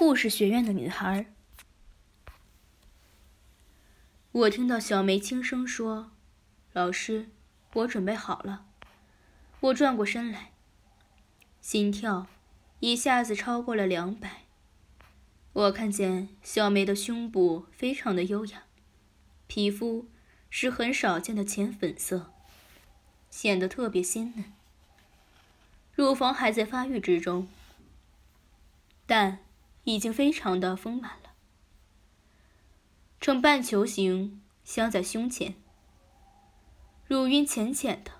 护士学院的女孩。我听到小梅轻声说：“老师，我准备好了。”我转过身来，心跳一下子超过了两百。我看见小梅的胸部非常的优雅，皮肤是很少见的浅粉色，显得特别鲜嫩。乳房还在发育之中，但。已经非常的丰满了，呈半球形镶在胸前，乳晕浅浅的，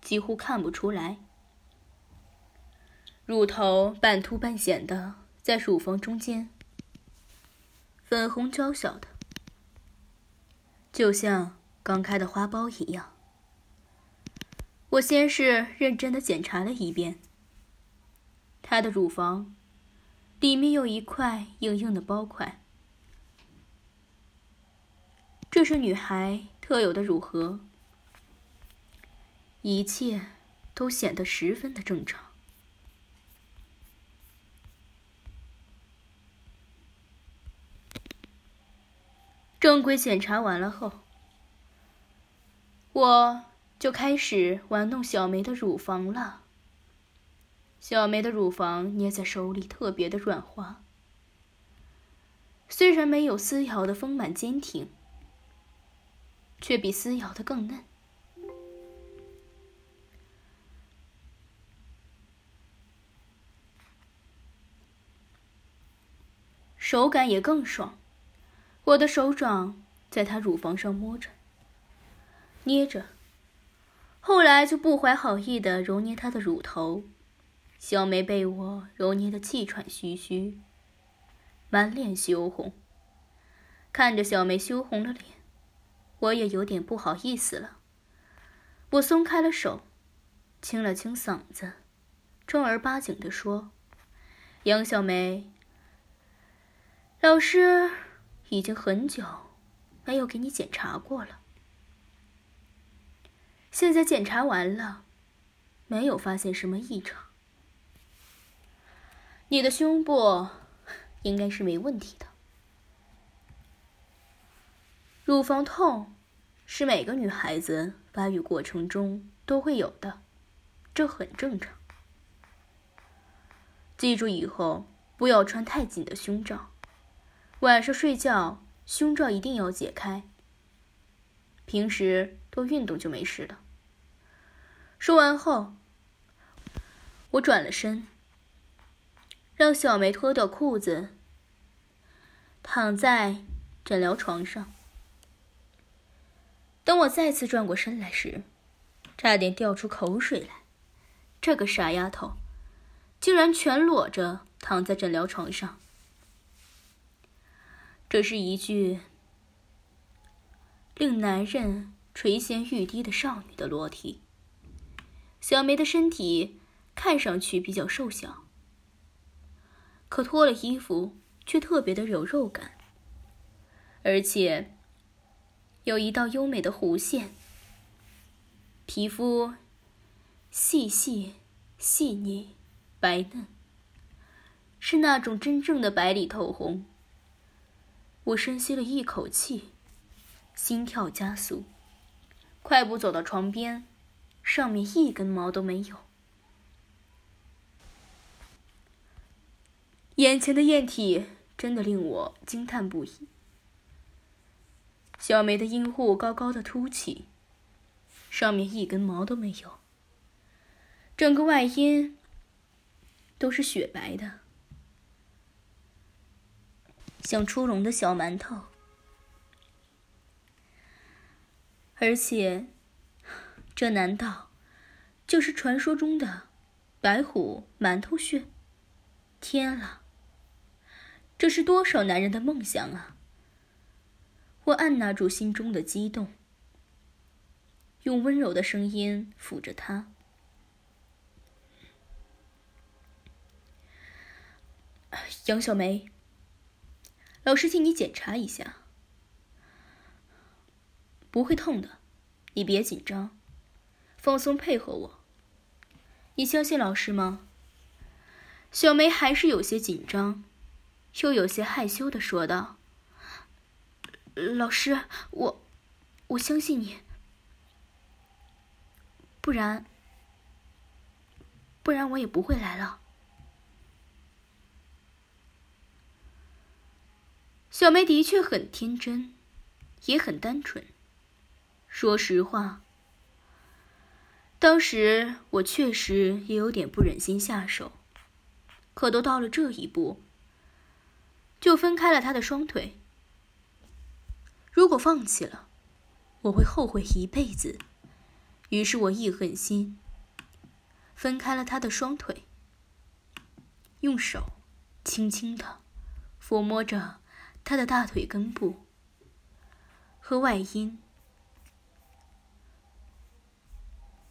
几乎看不出来，乳头半凸半显的在乳房中间，粉红娇小的，就像刚开的花苞一样。我先是认真的检查了一遍，她的乳房。里面有一块硬硬的包块，这是女孩特有的乳核，一切都显得十分的正常。正规检查完了后，我就开始玩弄小梅的乳房了。小梅的乳房捏在手里特别的软滑，虽然没有丝瑶的丰满坚挺，却比丝瑶的更嫩，手感也更爽。我的手掌在她乳房上摸着、捏着，后来就不怀好意的揉捏她的乳头。小梅被我揉捏的气喘吁吁，满脸羞红。看着小梅羞红了脸，我也有点不好意思了。我松开了手，清了清嗓子，正儿八经的说：“杨小梅，老师已经很久没有给你检查过了，现在检查完了，没有发现什么异常。”你的胸部应该是没问题的。乳房痛是每个女孩子发育过程中都会有的，这很正常。记住以后不要穿太紧的胸罩，晚上睡觉胸罩一定要解开。平时多运动就没事了。说完后，我转了身。让小梅脱掉裤子，躺在诊疗床上。等我再次转过身来时，差点掉出口水来。这个傻丫头，竟然全裸着躺在诊疗床上。这是一具令男人垂涎欲滴的少女的裸体。小梅的身体看上去比较瘦小。可脱了衣服，却特别的有肉感，而且有一道优美的弧线，皮肤细细细腻、白嫩，是那种真正的白里透红。我深吸了一口气，心跳加速，快步走到床边，上面一根毛都没有。眼前的艳体真的令我惊叹不已。小梅的阴户高高的凸起，上面一根毛都没有，整个外阴都是雪白的，像出笼的小馒头。而且，这难道就是传说中的白虎馒头穴？天啊！这是多少男人的梦想啊！我按捺住心中的激动，用温柔的声音抚着她。杨小梅，老师替你检查一下，不会痛的，你别紧张，放松配合我。你相信老师吗？小梅还是有些紧张，又有些害羞的说道：“老师，我，我相信你，不然，不然我也不会来了。”小梅的确很天真，也很单纯。说实话，当时我确实也有点不忍心下手，可都到了这一步，就分开了他的双腿。如果放弃了，我会后悔一辈子。于是我一狠心，分开了他的双腿，用手轻轻的抚摸着。他的大腿根部和外阴，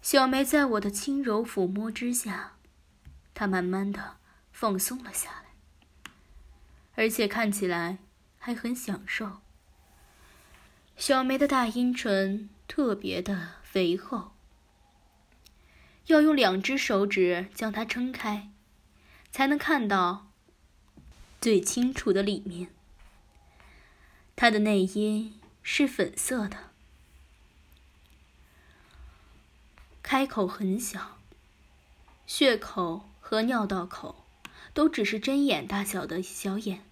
小梅在我的轻柔抚摸之下，她慢慢的放松了下来，而且看起来还很享受。小梅的大阴唇特别的肥厚，要用两只手指将它撑开，才能看到最清楚的里面。他的内阴是粉色的，开口很小，血口和尿道口都只是针眼大小的小眼，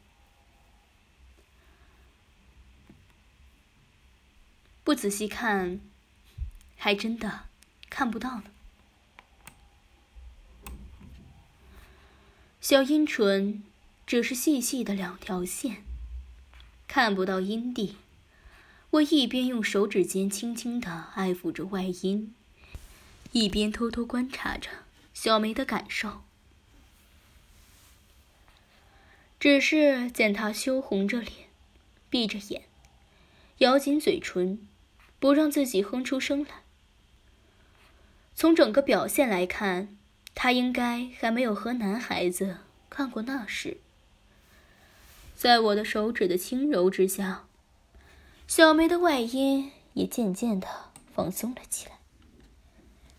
不仔细看，还真的看不到呢。小阴唇只是细细的两条线。看不到阴蒂，我一边用手指尖轻轻的爱抚着外阴，一边偷偷观察着小梅的感受。只是见她羞红着脸，闭着眼，咬紧嘴唇，不让自己哼出声来。从整个表现来看，她应该还没有和男孩子干过那事。在我的手指的轻柔之下，小梅的外阴也渐渐的放松了起来，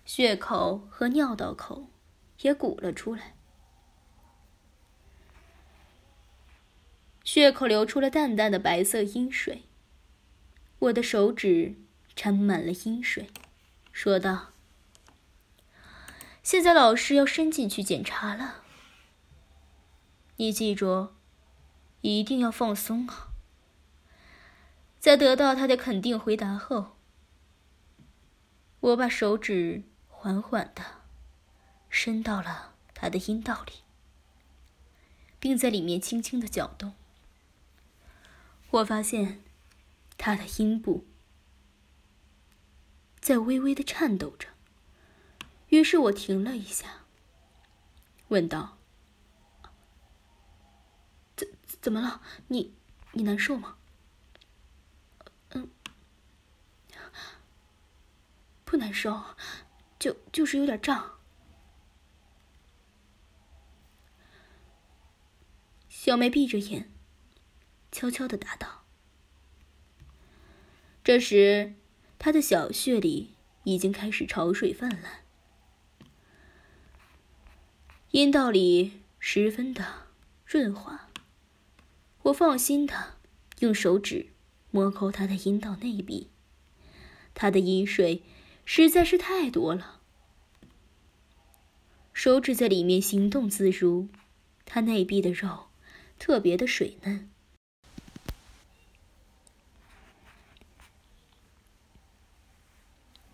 血口和尿道口也鼓了出来，血口流出了淡淡的白色阴水。我的手指沾满了阴水，说道：“现在老师要伸进去检查了，你记住。”一定要放松啊！在得到他的肯定回答后，我把手指缓缓的伸到了他的阴道里，并在里面轻轻的搅动。我发现他的阴部在微微的颤抖着，于是我停了一下，问道。怎怎么了？你你难受吗？嗯，不难受，就就是有点胀。小梅闭着眼，悄悄的答道。这时，他的小穴里已经开始潮水泛滥，阴道里十分的润滑。我放心的用手指摸抠他的阴道内壁，他的阴水实在是太多了。手指在里面行动自如，他内壁的肉特别的水嫩，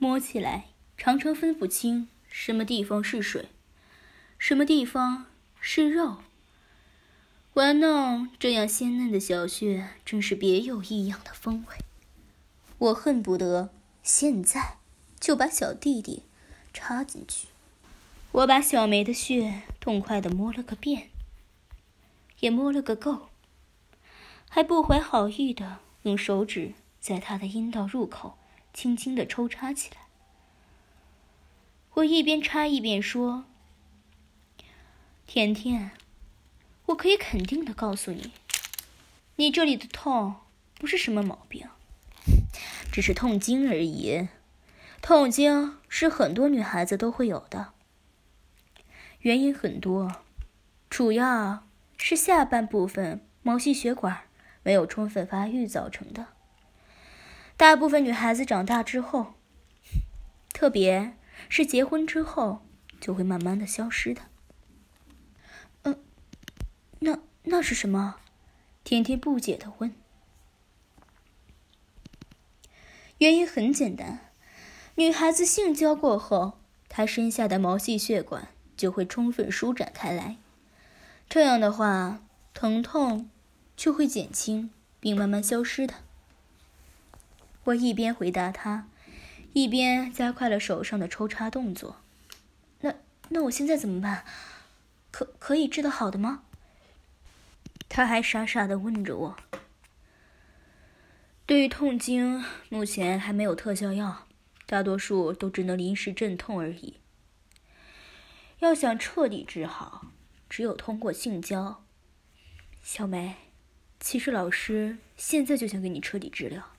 摸起来常常分不清什么地方是水，什么地方是肉。玩弄这样鲜嫩的小穴，真是别有异样的风味。我恨不得现在就把小弟弟插进去。我把小梅的穴痛快的摸了个遍，也摸了个够。还不怀好意的用手指在他的阴道入口轻轻的抽插起来。我一边插一边说：“甜甜，我可以肯定的告诉你，你这里的痛不是什么毛病，只是痛经而已。痛经是很多女孩子都会有的，原因很多，主要是下半部分毛细血管没有充分发育造成的。大部分女孩子长大之后，特别……”是结婚之后就会慢慢的消失的。嗯，那那是什么？甜甜不解的问。原因很简单，女孩子性交过后，她身下的毛细血管就会充分舒展开来，这样的话，疼痛就会减轻并慢慢消失的。我一边回答他。一边加快了手上的抽插动作，那那我现在怎么办？可可以治得好的吗？他还傻傻的问着我。对于痛经，目前还没有特效药，大多数都只能临时镇痛而已。要想彻底治好，只有通过性交。小梅，其实老师现在就想给你彻底治疗，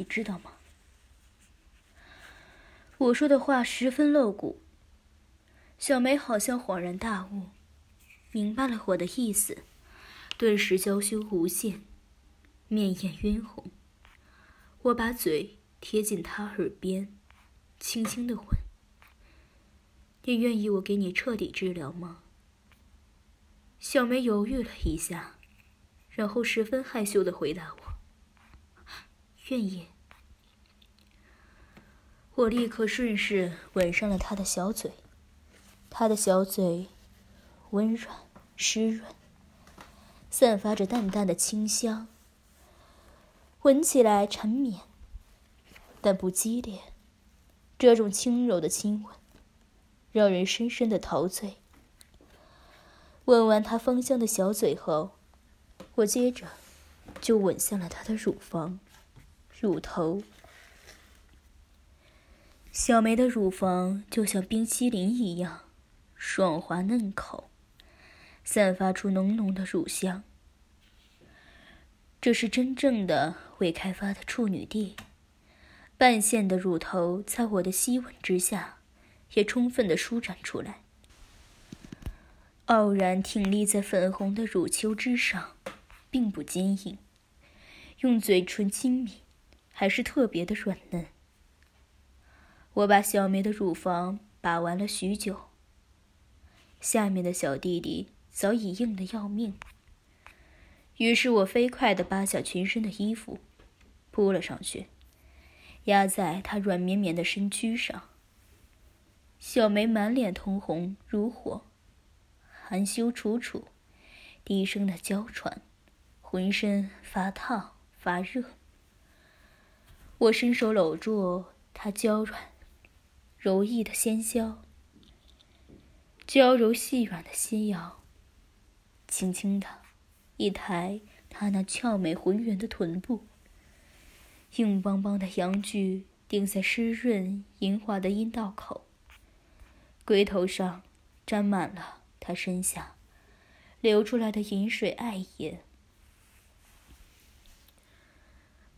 你知道吗？我说的话十分露骨。小梅好像恍然大悟，明白了我的意思，顿时娇羞无限，面眼晕红。我把嘴贴近她耳边，轻轻的问：“你愿意我给你彻底治疗吗？”小梅犹豫了一下，然后十分害羞的回答我：“愿意。”我立刻顺势吻上了他的小嘴，他的小嘴温软湿润，散发着淡淡的清香，闻起来缠绵，但不激烈。这种轻柔的亲吻，让人深深的陶醉。吻完他芳香的小嘴后，我接着就吻向了他的乳房、乳头。小梅的乳房就像冰淇淋一样，爽滑嫩口，散发出浓浓的乳香。这是真正的未开发的处女地，半线的乳头在我的吸吻之下，也充分的舒展出来，傲然挺立在粉红的乳丘之上，并不坚硬，用嘴唇亲抿，还是特别的软嫩。我把小梅的乳房把玩了许久，下面的小弟弟早已硬得要命。于是我飞快地扒下全身的衣服，扑了上去，压在她软绵绵的身躯上。小梅满脸通红如火，含羞楚楚，低声的娇喘，浑身发烫发热。我伸手搂住她娇软。柔意的纤绡，娇柔细软的纤腰，轻轻的，一抬她那俏美浑圆的臀部，硬邦邦的阳具顶在湿润莹滑的阴道口，龟头上沾满了她身下流出来的饮水艾叶。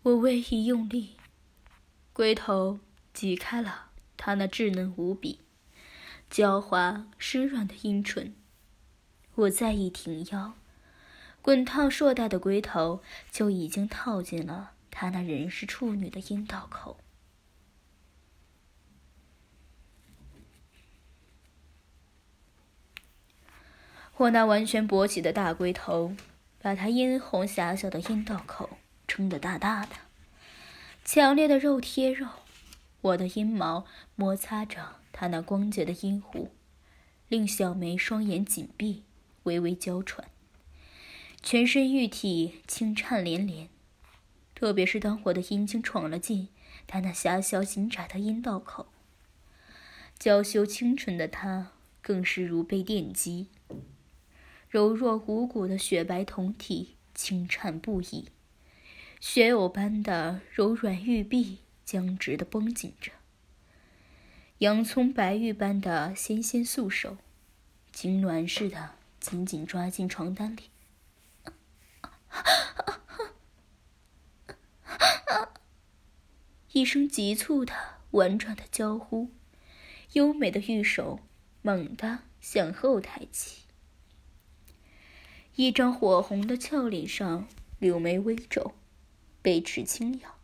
我微一用力，龟头挤开了。他那稚嫩无比、娇滑湿软的阴唇，我再一挺腰，滚烫硕大的龟头就已经套进了他那人是处女的阴道口。我那完全勃起的大龟头，把他殷红狭小的阴道口撑得大大的，强烈的肉贴肉。我的阴毛摩擦着他那光洁的阴湖，令小梅双眼紧闭，微微娇喘，全身玉体轻颤连连。特别是当我的阴茎闯了进她那狭小紧窄的阴道口，娇羞清纯的她更是如被电击，柔弱无骨的雪白酮体轻颤不已，雪藕般的柔软玉臂僵直的绷紧着，洋葱白玉般的纤纤素手，痉挛似的紧紧抓进床单里。一声急促的、婉转的娇呼，优美的玉手猛地向后抬起，一张火红的俏脸上柳眉微皱，背齿轻咬，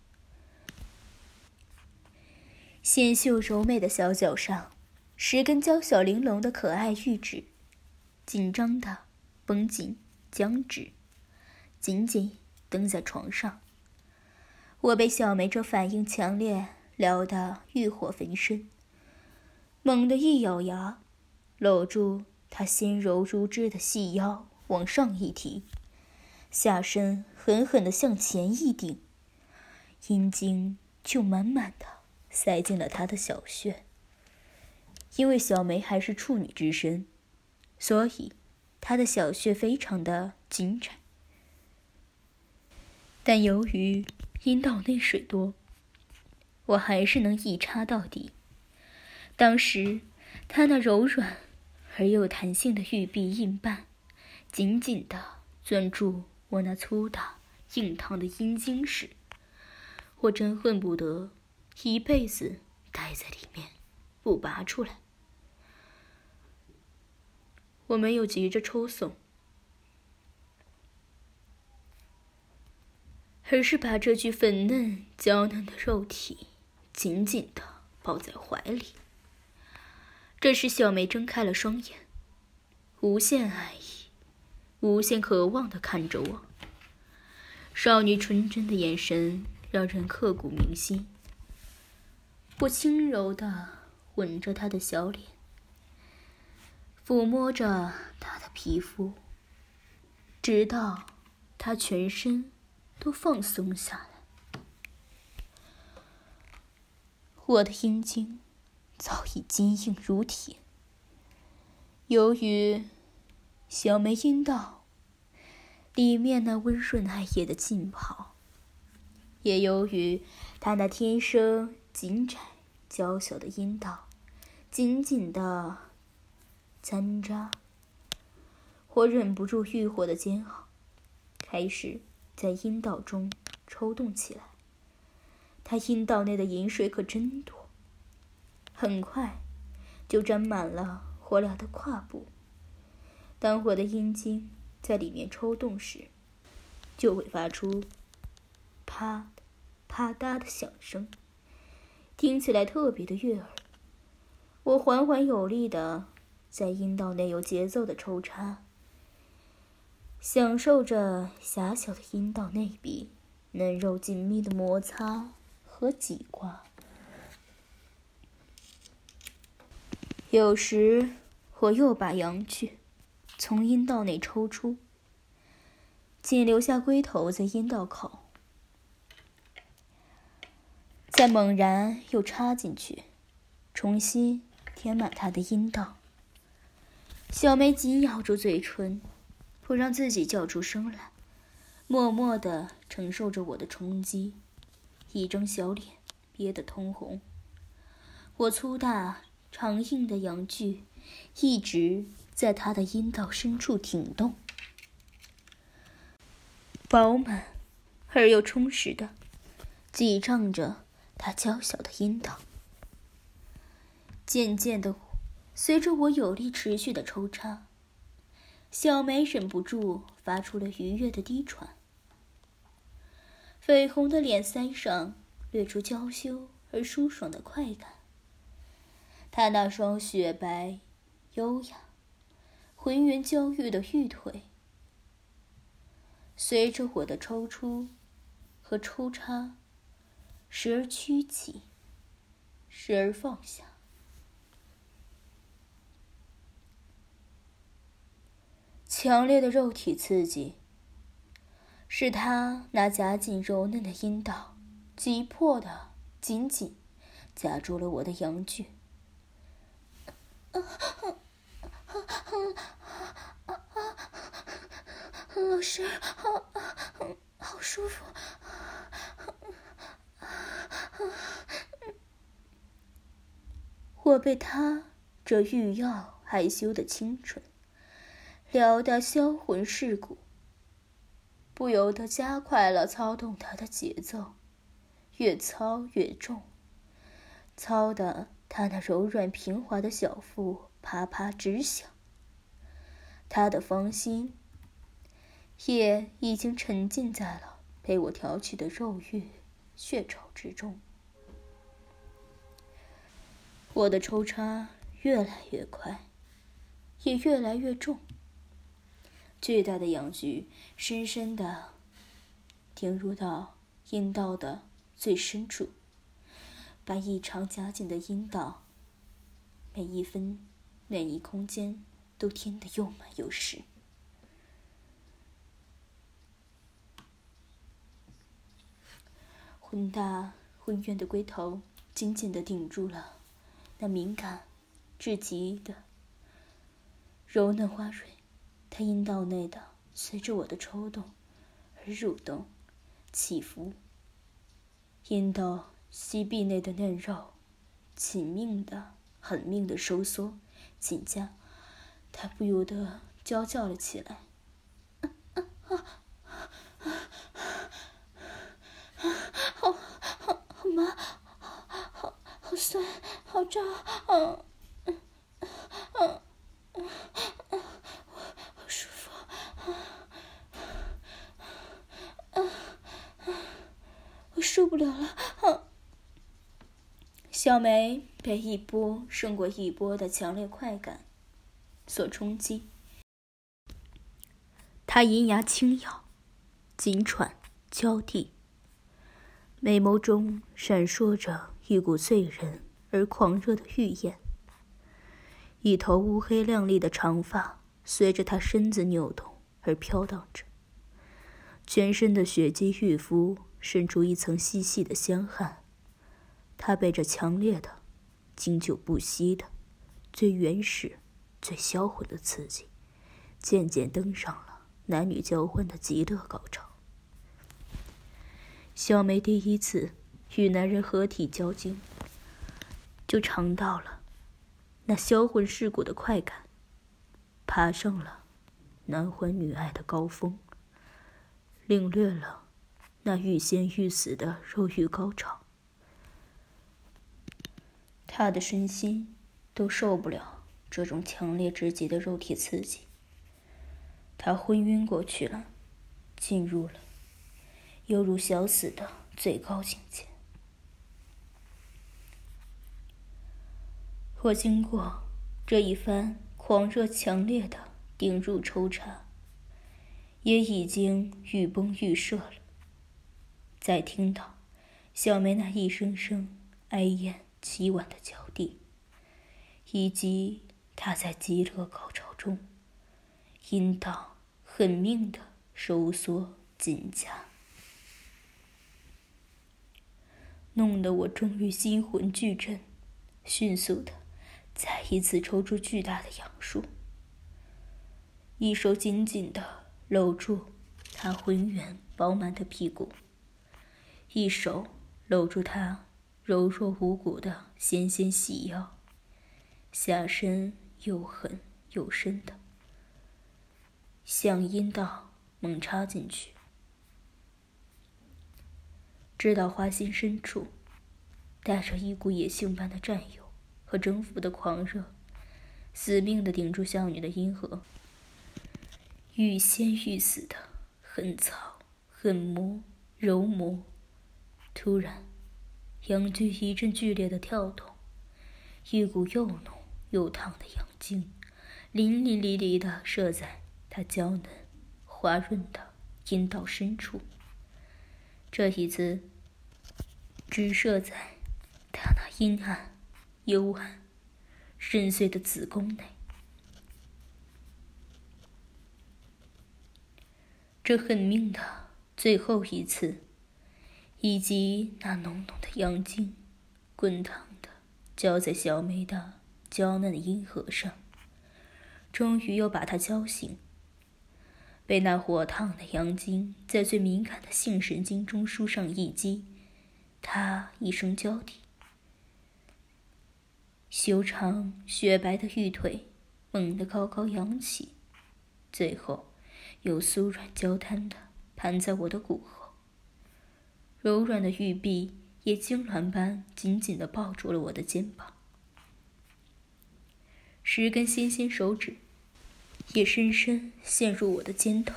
纤秀柔美的小脚上，十根娇小玲珑的可爱玉指，紧张的绷紧、僵直，紧紧蹬在床上。我被小梅这反应强烈撩得欲火焚身，猛地一咬牙，搂住她纤柔如织的细腰往上一提，下身狠狠地向前一顶，阴茎就满满的塞进了她的小穴。因为小梅还是处女之身，所以她的小穴非常的紧窄，但由于。阴道内水多，我还是能一插到底。当时，他那柔软而又弹性的玉臂硬瓣，紧紧地攥住我那粗大硬烫的阴茎时，我真恨不得一辈子待在里面，不拔出来。我没有急着抽送。而是把这具粉嫩娇嫩的肉体紧紧的抱在怀里。这时，小梅睁开了双眼，无限爱意、无限渴望的看着我。少女纯真的眼神让人刻骨铭心。我轻柔的吻着她的小脸，抚摸着她的皮肤，直到她全身。都放松下来。我的阴茎早已坚硬如铁。由于小梅阴道里面那温润爱液的浸泡，也由于她那天生紧窄娇小的阴道紧紧的粘扎，我忍不住欲火的煎熬，开始。在阴道中抽动起来，他阴道内的饮水可真多，很快就沾满了我俩的胯部。当我的阴茎在里面抽动时，就会发出啪啪嗒的响声，听起来特别的悦耳。我缓缓有力的在阴道内有节奏的抽插。享受着狭小的阴道内壁嫩肉紧密的摩擦和挤刮，有时我又把阳具从阴道内抽出，仅留下龟头在阴道口，再猛然又插进去，重新填满他的阴道。小梅紧咬住嘴唇。不让自己叫出声来，默默的承受着我的冲击，一张小脸憋得通红。我粗大长硬的阳具一直在他的阴道深处挺动，饱满而又充实的挤胀着他娇小的阴道。渐渐的，随着我有力持续的抽插。小梅忍不住发出了愉悦的低喘，绯红的脸腮上掠出娇羞而舒爽的快感。她那双雪白、优雅、浑圆娇玉的玉腿，随着我的抽出和抽插，时而屈起，时而放下。强烈的肉体刺激，使他那夹紧柔嫩的阴道急迫的紧紧夹住了我的阳具。老师，好，好舒服。我被他这欲要害羞的清纯撩得销魂蚀骨，不由得加快了操动他的节奏，越操越重，操得他那柔软平滑的小腹啪啪直响。他的芳心也已经沉浸在了被我挑起的肉欲血潮之中。我的抽插越来越快，也越来越重。巨大的阳具深深的顶入到阴道的最深处，把异常夹紧的阴道每一分每一空间都填得又满又实。浑大浑圆的龟头紧紧的顶住了。那敏感至极的柔嫩花蕊，它阴道内的随着我的抽动而蠕动、起伏。阴道息壁内的嫩肉紧命的、狠命的收缩紧夹，他不由得娇叫了起来：“啊啊啊啊啊！好好好麻，好好酸。”好胀，嗯嗯嗯嗯，好舒服，啊啊我受不了了，小梅被一波胜过一波的强烈快感所冲击，她银牙轻咬，紧喘交替，美眸中闪烁着一股醉人。而狂热的欲焰，一头乌黑亮丽的长发随着她身子扭动而飘荡着，全身的血肌玉肤渗出一层细细的香汗。他被这强烈的、经久不息的、最原始、最销魂的刺激，渐渐登上了男女交欢的极乐高潮。小梅第一次与男人合体交精。就尝到了那销魂蚀骨的快感，爬上了男欢女爱的高峰，领略了那欲仙欲死的肉欲高潮。他的身心都受不了这种强烈至极的肉体刺激，他昏晕过去了，进入了犹如小死的最高境界。我经过这一番狂热强烈的顶入抽插，也已经欲崩欲射了。再听到小梅那一声声哀咽凄婉的脚底，以及他在极乐高潮中阴道狠命的收缩紧夹，弄得我终于心魂俱震，迅速的。再一次抽出巨大的杨树，一手紧紧的搂住他浑圆饱满的屁股，一手搂住他柔弱无骨的纤纤细腰，下身又狠又深的向阴道猛插进去，直到花心深处，带着一股野性般的占有。和征服的狂热，死命的顶住少女的阴核，欲仙欲死的狠操、狠磨、揉磨。突然，阳具一阵剧烈的跳动，一股又浓又烫的阳精，淋淋漓漓的射在她娇嫩、滑润的阴道深处。这一次，直射在她那阴暗。幽暗、深邃的子宫内，这狠命的最后一次，以及那浓浓的阳精，滚烫的浇在小梅的娇嫩的阴核上，终于又把她浇醒。被那火烫的阳精在最敏感的性神经中枢上一击，他一声娇啼，修长雪白的玉腿猛地高高扬起，最后又酥软交摊的盘在我的骨后，柔软的玉臂也痉挛般紧紧的抱住了我的肩膀，十根纤纤手指。也深深陷入我的肩头，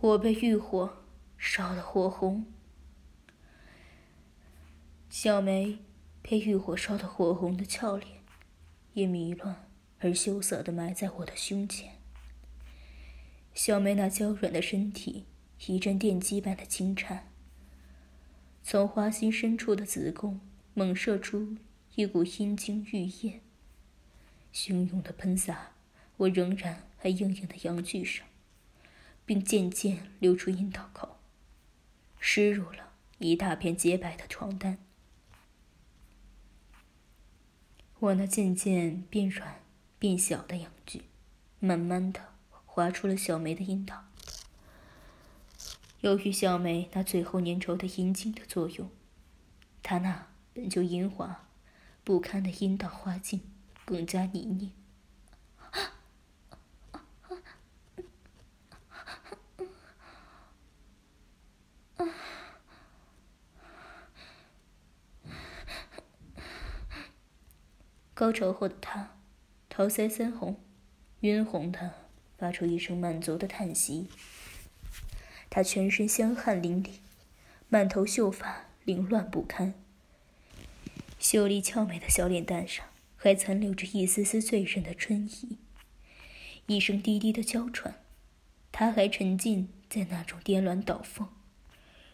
我被欲火烧得火红，小梅被欲火烧得火红的俏脸，也迷乱而羞涩的埋在我的胸前。小梅那娇软的身体一阵电击般的轻颤，从花心深处的子宫猛射出一股阴茎玉液。汹涌的喷洒，我仍然还硬硬的阳具上，并渐渐流出阴道口，湿入了一大片洁白的床单。我那渐渐变软变小的阳具，慢慢的滑出了小梅的阴道。由于小梅那最后粘稠的阴茎的作用，她那本就阴滑不堪的阴道花茎。更加泥泞。高潮后的他，桃腮腮红，晕红的发出一声满足的叹息。他全身香汗淋漓，满头秀发凌乱不堪，秀丽俏美的小脸蛋上。还残留着一丝丝醉人的春意，一声低低的娇喘，他还沉浸在那种颠鸾倒凤、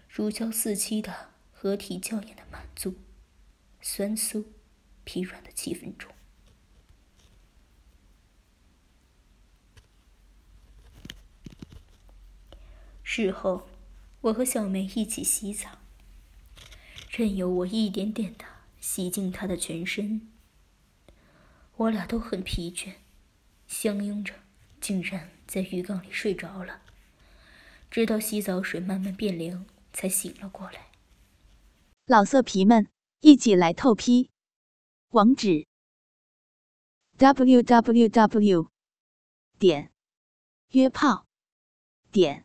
如胶似漆的合体娇艳的满足、酸酥、疲软的气氛中。事后，我和小梅一起洗澡，任由我一点点的洗净她的全身。我俩都很疲倦，相拥着，竟然在浴缸里睡着了。直到洗澡水慢慢变凉，才醒了过来。老色皮们，一起来透批！网址：w w w 点约炮点